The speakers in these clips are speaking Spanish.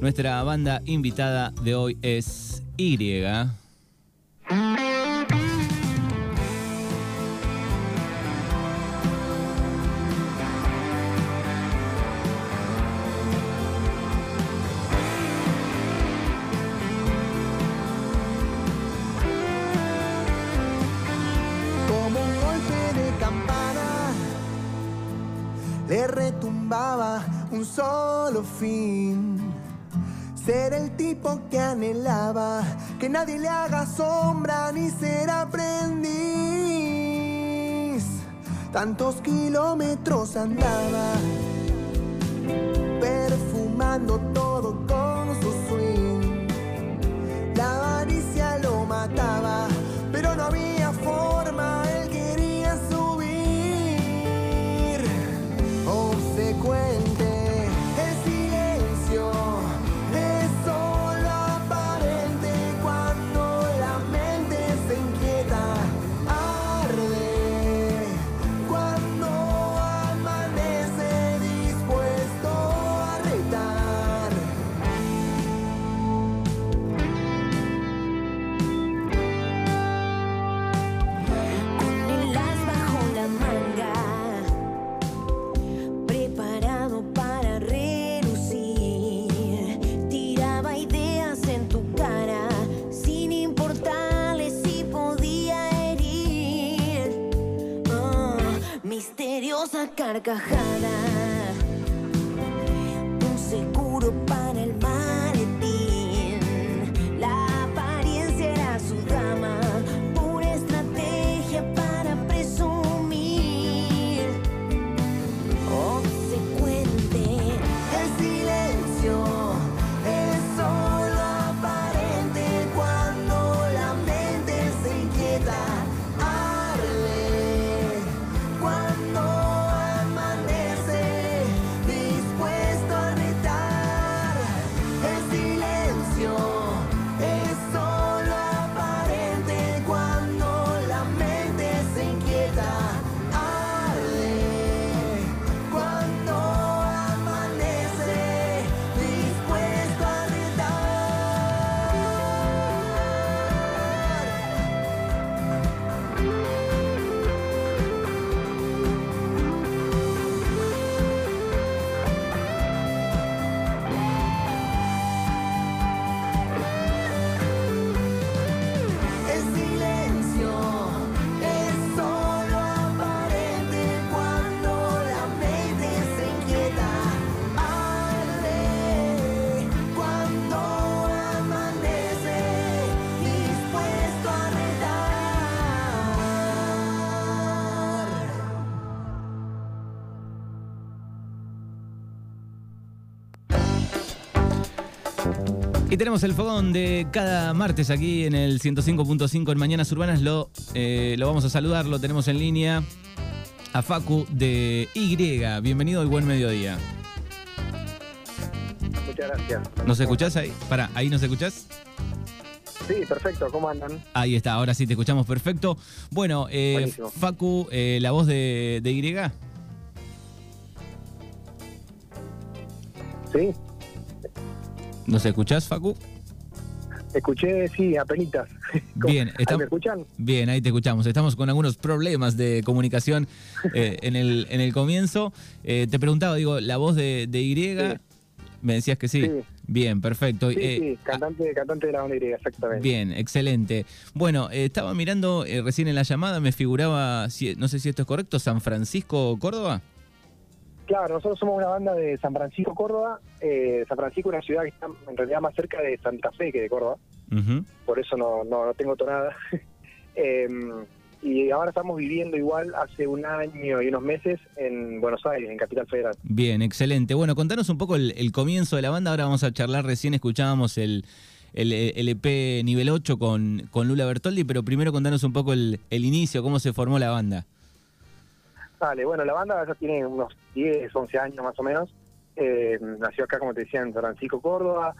Nuestra banda invitada de hoy es Y. Le retumbaba un solo fin. Ser el tipo que anhelaba, que nadie le haga sombra ni ser aprendiz. Tantos kilómetros andaba, perfumando todo con su swing. La avaricia lo mataba, pero no había carcajada, un seguro para Y tenemos el fogón de cada martes aquí en el 105.5 en Mañanas Urbanas. Lo, eh, lo vamos a saludar, lo tenemos en línea a Facu de Y. Bienvenido y buen mediodía. Muchas gracias. ¿Nos escuchás ahí? Para, ¿ahí nos escuchás? Sí, perfecto. ¿Cómo andan? Ahí está, ahora sí te escuchamos perfecto. Bueno, eh. Facu, eh, la voz de, de Y. Sí, ¿Nos escuchás, Facu? escuché, sí, apenitas. Bien, ¿Ahí estamos- ¿Me escuchan? Bien, ahí te escuchamos. Estamos con algunos problemas de comunicación eh, en, el, en el comienzo. Eh, te preguntaba, digo, la voz de, de Y. Sí. Me decías que sí. Sí. Bien, perfecto. Sí, Eh, sí, cantante, cantante de la banda Y, exactamente. Bien, excelente. Bueno, eh, estaba mirando recién en la llamada, me figuraba, si- no sé si esto es correcto, San Francisco, Córdoba. Claro, nosotros somos una banda de San Francisco, Córdoba. Eh, San Francisco es una ciudad que está en realidad más cerca de Santa Fe que de Córdoba. Por eso no, no, no tengo tonada. Em, y ahora estamos viviendo igual hace un año y unos meses en Buenos Aires, en Capital Federal. Bien, excelente. Bueno, contanos un poco el, el comienzo de la banda. Ahora vamos a charlar, recién escuchábamos el, el, el EP nivel 8 con, con Lula Bertoldi, pero primero contanos un poco el, el inicio, cómo se formó la banda. Vale, bueno, la banda ya tiene unos 10, 11 años más o menos. Eh, nació acá, como te decía, en Francisco, Córdoba.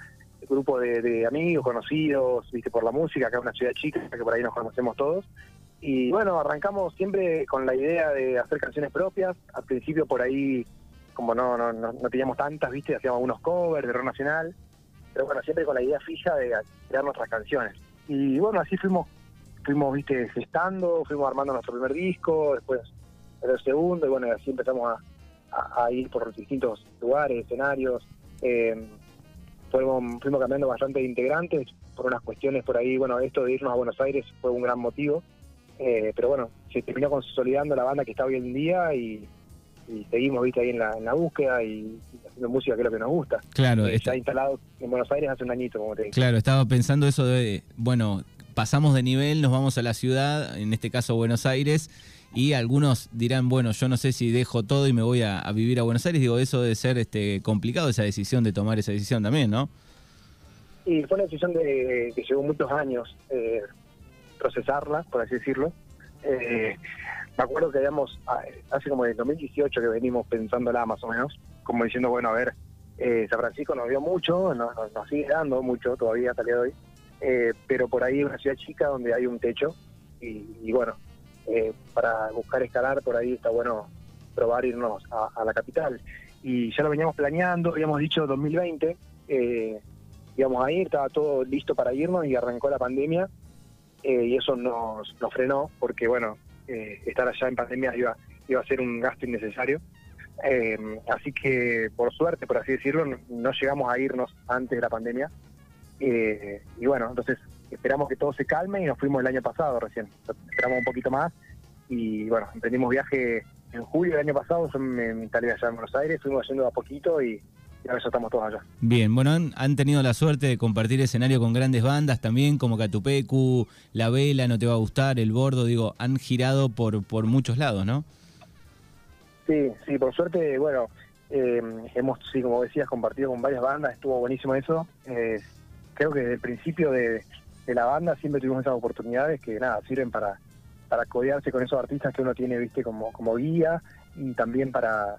Grupo de, amigos, conocidos, viste, por la música. Acá es una ciudad chica, que por ahí nos conocemos todos. Y bueno, arrancamos siempre con la idea de hacer canciones propias. Al principio por ahí, como no, no, no, no teníamos tantas, viste, hacíamos algunos covers de rock nacional. pero bueno, siempre con la idea fija de crear nuestras canciones. Y bueno, así fuimos, fuimos, viste, gestando, fuimos armando nuestro primer disco, después el segundo, y bueno, así empezamos a, a- a ir por distintos lugares, escenarios. Eh, fuimos, fuimos cambiando bastante de integrantes por unas cuestiones por ahí, bueno, esto de irnos a Buenos Aires fue un gran motivo, eh, pero bueno, se terminó consolidando la banda que está hoy en día y, y seguimos, viste, ahí en la, en la búsqueda y, haciendo música que es lo que nos gusta. Claro, Eh, está- instalado en Buenos Aires hace un añito, como te dije. claro, estaba pensando eso de, bueno, pasamos de nivel, nos vamos a la ciudad, en este caso Buenos Aires, y algunos dirán, bueno, yo no sé si dejo todo y me voy a, vivir a Buenos Aires. Digo, eso debe ser este, complicado, esa decisión de tomar esa decisión también, ¿no? Y fue una decisión de, que llevó muchos años eh, procesarla, por así decirlo. Eh, me acuerdo que habíamos, ah, hace como en 2018 que venimos pensándola más o menos, como diciendo, bueno, a ver, eh, San Francisco nos dio mucho, nos, nos- sigue dando mucho todavía hasta el día de hoy, eh, pero por ahí una ciudad chica donde hay un techo y bueno, eh, para buscar escalar por ahí está bueno probar irnos a, la capital. Y ya lo veníamos planeando, habíamos dicho 2020, eh, íbamos a ir, estaba todo listo para irnos y arrancó la pandemia eh, y eso nos, nos frenó porque, bueno, eh, estar allá en pandemia iba, iba a ser un gasto innecesario. Eh, así que, por suerte, por así decirlo, no, no llegamos a irnos antes de la pandemia. Eh, y bueno, entonces esperamos que todo se calme y nos fuimos el año pasado recién. Esperamos un poquito más y bueno, emprendimos viaje en julio del año pasado, yo me instalé allá en Buenos Aires, fuimos yendo a poquito y, y ahora ya estamos todos allá. Bien, bueno, han, han tenido la suerte de compartir escenario con grandes bandas también, como Catupecu, La Vela, No Te Va a Gustar, El Bordo, digo, han girado por, por muchos lados, ¿no? Sí, sí, por suerte, bueno, eh, hemos, sí, como decías, compartido con varias bandas, estuvo buenísimo eso. Eh, creo que desde el principio de, de la banda siempre tuvimos esas oportunidades que, nada, sirven para, para codearse con esos artistas que uno tiene, viste, como, como guía y también para,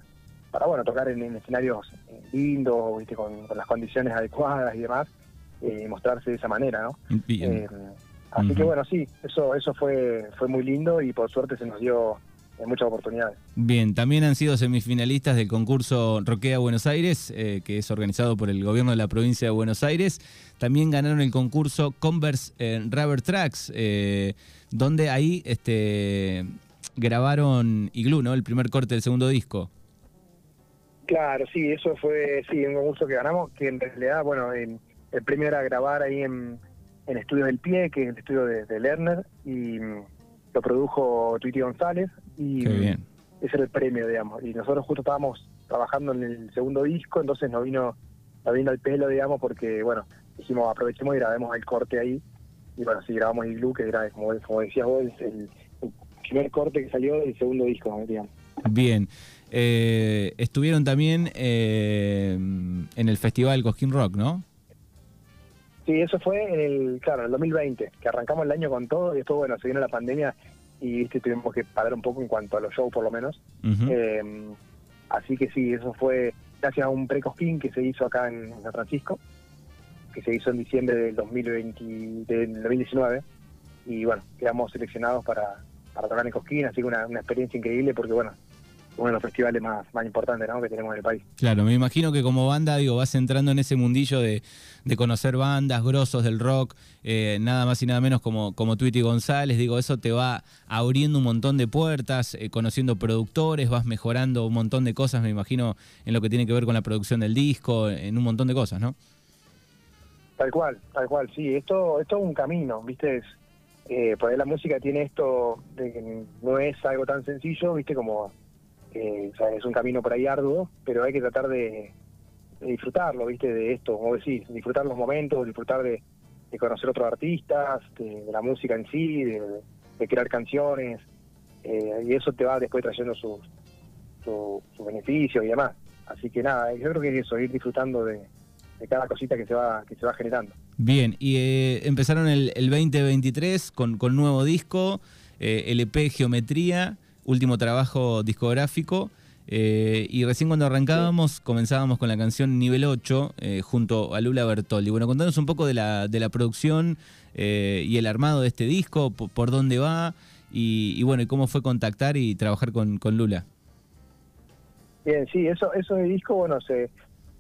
para bueno, tocar en, en escenarios eh, lindos, viste, con, con las condiciones adecuadas y demás, eh, mostrarse de esa manera, ¿no? Bien. Eh, así que bueno, sí, eso eso fue fue muy lindo y por suerte se nos dio eh, muchas oportunidades. Bien, también han sido semifinalistas del concurso Roquea Buenos Aires, eh, que es organizado por el gobierno de la provincia de Buenos Aires. También ganaron el concurso Converse eh, Rubber Tracks, eh, donde ahí este, grabaron Igloo, ¿no? El primer corte del segundo disco. Claro, sí, eso fue sí un concurso que ganamos, que en realidad, bueno, en- el premio era grabar ahí en, en Estudios del Pie, que es el estudio de, de Lerner, y lo produjo Tweety González, y Qué bien. ese era el premio, digamos. Y nosotros justo estábamos trabajando en el segundo disco, entonces nos vino, nos vino al pelo, digamos, porque, bueno, dijimos, aprovechemos y grabemos el corte ahí, y bueno, sí, grabamos Igloo, que era, como, como decías vos, el, el primer corte que salió del segundo disco, digamos. Bien. Eh, estuvieron también eh, en el festival Cosquín Rock, ¿no? Sí, eso fue en el, claro, en el 2020, que arrancamos el año con todo y después, bueno, se vino la pandemia y viste tuvimos que parar un poco en cuanto a los shows, por lo menos. Eh, así que sí, eso fue gracias a un pre-cosquín que se hizo acá en San Francisco, que se hizo en diciembre del 2020, del 2019. Y bueno, quedamos seleccionados para, para tocar en Cosquín, así que una, una experiencia increíble porque, bueno, uno de los festivales más, más importantes ¿no? que tenemos en el país. Claro, me imagino que como banda, digo, vas entrando en ese mundillo de, de conocer bandas, grosos del rock, eh, nada más y nada menos como, como Tweety González, digo, eso te va abriendo un montón de puertas, eh, conociendo productores, vas mejorando un montón de cosas, me imagino, en lo que tiene que ver con la producción del disco, en un montón de cosas, ¿no? Tal cual, tal cual, sí, esto, esto es un camino, ¿viste? Es, eh, por ahí la música tiene esto de que no es algo tan sencillo, ¿viste? Como, eh, o es un camino por ahí arduo, pero hay que tratar de, disfrutarlo, ¿viste? De esto, como decís, disfrutar los momentos, disfrutar de, conocer otros artistas, de, la música en sí, de, crear canciones, eh, y eso te va después trayendo sus su, sus beneficios y demás. Así que nada, yo creo que es eso, ir disfrutando de, de cada cosita que se va que se va generando. Bien, y eh, empezaron el, el 2023 con, con nuevo disco, eh, LP Geometría, último trabajo discográfico. eh, y recién cuando arrancábamos, comenzábamos con la canción Nivel 8 eh, junto a Lula Bertoldi. Bueno, contanos un poco de la, de la producción eh, y el armado de este disco, po- por, dónde va y, bueno, y cómo fue contactar y trabajar con, con Lula. Bien, sí, eso eso de disco, bueno, se,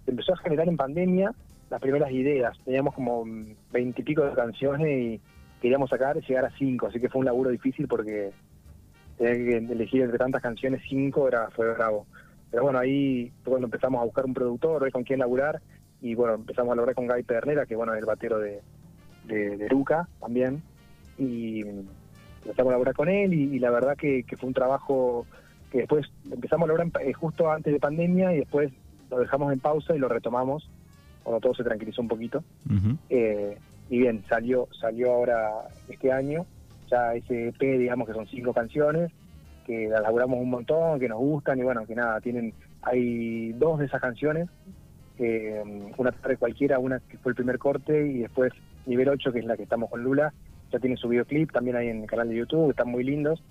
se empezó a generar en pandemia las primeras ideas. Teníamos como veintipico de canciones y queríamos sacar y llegar a cinco, así que fue un laburo difícil porque tener que elegir entre tantas canciones cinco era fue bravo. Pero bueno, ahí fue cuando empezamos a buscar un productor, ver con quién laburar, y bueno, empezamos a lograr con Guy Pedernera, que bueno, es el batero de, de, de Luca también, y empezamos a laburar con él, y, y la verdad que, que fue un trabajo que después empezamos a lograr eh, justo antes de pandemia, y después lo dejamos en pausa y lo retomamos cuando todo se tranquilizó un poquito. Eh, y bien, salió salió ahora este año, ya ese EP, digamos que son cinco canciones, que las laburamos un montón, que nos gustan y bueno, que nada, tienen hay dos de esas canciones, eh, una tarde cualquiera, una que fue el primer corte y después nivel 8, que es la que estamos con Lula, ya tiene su videoclip también ahí en el canal de YouTube, están muy lindos.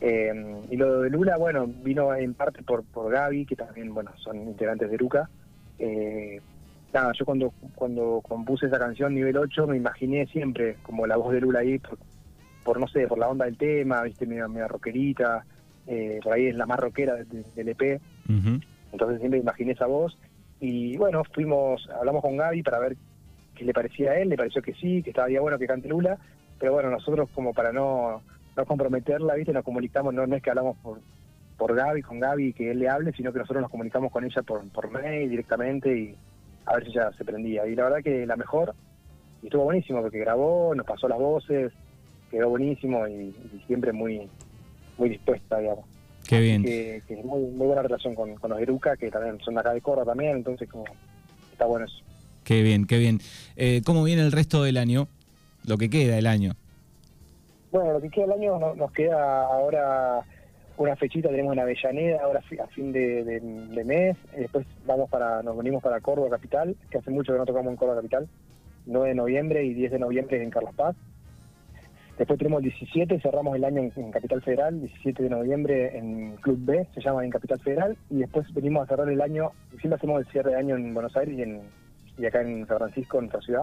Eh, y lo de Lula, bueno, vino en parte por, por Gaby, que también, bueno, son integrantes de Luca. Eh, nada, yo cuando cuando compuse esa canción nivel 8 me imaginé siempre como la voz de Lula ahí por, no sé, por la onda del tema, viste, media, media rockerita, eh, por ahí es la más rockera de- de- del EP, entonces siempre imaginé esa voz. Y bueno, fuimos, hablamos con Gaby para ver qué le parecía a él, le pareció que sí, que estaría bueno que cante Lula, pero bueno, nosotros como para no, no comprometerla, viste, nos comunicamos, no, no es que hablamos por por Gaby, con Gaby, que él le hable, sino que nosotros nos comunicamos con ella por, por mail directamente y a ver si ella se prendía. Y la verdad que la mejor, y estuvo buenísimo porque grabó, nos pasó las voces, quedó buenísimo y, y siempre muy muy dispuesta, digamos. Qué bien. Que, que es muy, muy buena relación con, con los Eruca, que también son de acá de Córdoba también, entonces como está bueno eso. Qué bien, qué bien. Eh, ¿Cómo viene el resto del año? Lo que queda del año. Bueno, lo que queda del año no- nos queda ahora una fechita, tenemos en Avellaneda ahora a fin de, de- de mes, y después vamos para, nos venimos para Córdoba Capital, que hace mucho que no tocamos en Córdoba Capital, 9 de noviembre y 10 de noviembre en Carlos Paz. Después tenemos el 17, cerramos el año en, Capital Federal, 17 de noviembre en Club B, se llama en Capital Federal, y después venimos a cerrar el año, siempre hacemos el cierre de año en Buenos Aires y, en, acá en San Francisco, en nuestra ciudad.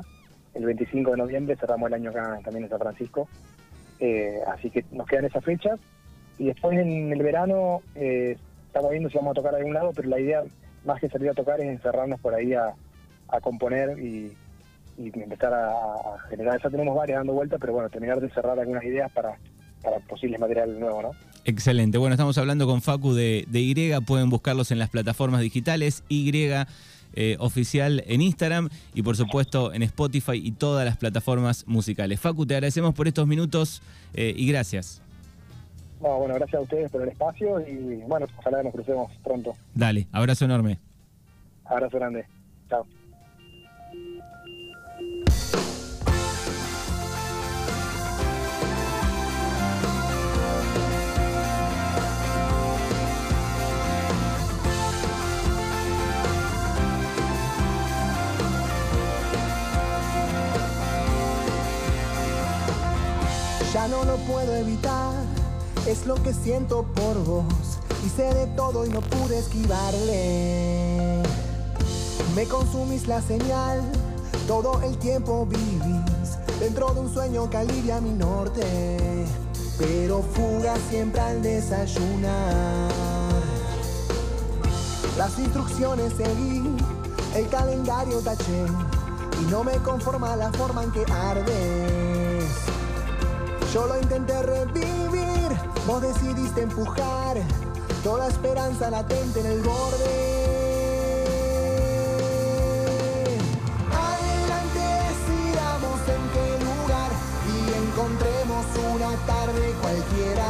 El 25 de noviembre cerramos el año acá también en San Francisco. Eh, así que nos quedan esas fechas. Y después en el verano eh, estamos viendo si vamos a tocar a algún lado, pero la idea más que salir a tocar es encerrarnos por ahí a componer y, y empezar a, a generar. Ya tenemos varias dando vueltas, pero bueno, terminar de cerrar algunas ideas para, para posibles materiales nuevos, ¿no? Excelente. Bueno, estamos hablando con Facu de, de Y. Pueden buscarlos en las plataformas digitales. Y eh, oficial en Instagram y por supuesto en Spotify y todas las plataformas musicales. Facu, te agradecemos por estos minutos eh, y gracias. No, bueno, gracias a ustedes por el espacio y bueno, ojalá nos crucemos pronto. Dale, abrazo enorme. Abrazo grande. Chao. Lo puedo evitar, es lo que siento por vos. Hice de todo y no pude esquivarle. Me consumís la señal, todo el tiempo vivís dentro de un sueño que alivia mi norte. Pero fuga siempre al desayunar. Las instrucciones seguí, el calendario taché y no me conforma la forma en que ardes. Yo lo intenté revivir, vos decidiste empujar. Toda esperanza latente en el borde. Adelante decidamos en qué lugar y encontremos una tarde cualquiera.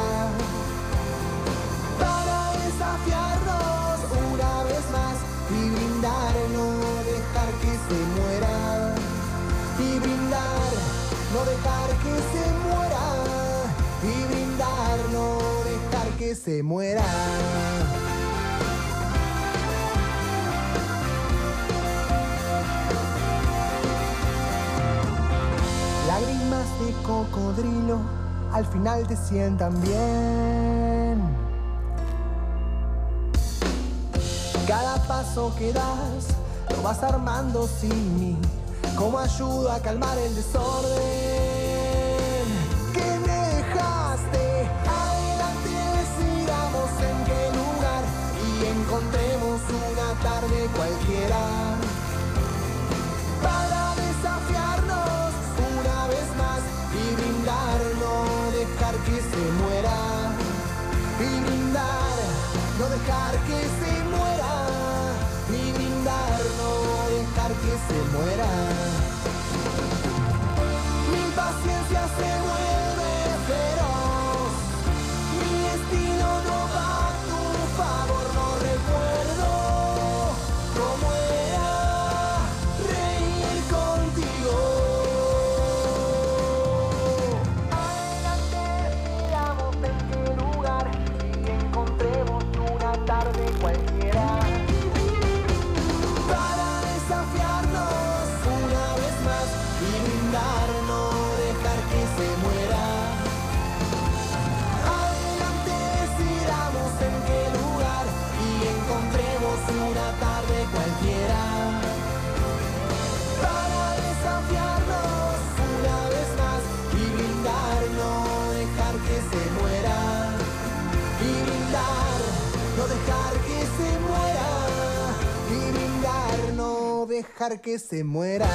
Para desafiarnos una vez más y brindar, no dejar que se muera. Y brindar, no dejar que se muera se muera. Lágrimas de cocodrilo al final te sientan bien. Cada paso que das lo vas armando sin mí. Como ayuda a calmar el desorden tarde cualquiera para desafiarnos una vez más y brindar, no dejar que se muera. Y brindar, no dejar que se muera. Y brindar, no dejar que se muera. Mi paciencia se muera. Saturday, Wednesday. no dejar que se muera. Y brindar, no dejar que se muera.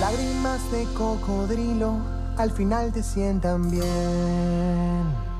Lágrimas de cocodrilo al final te sientan bien.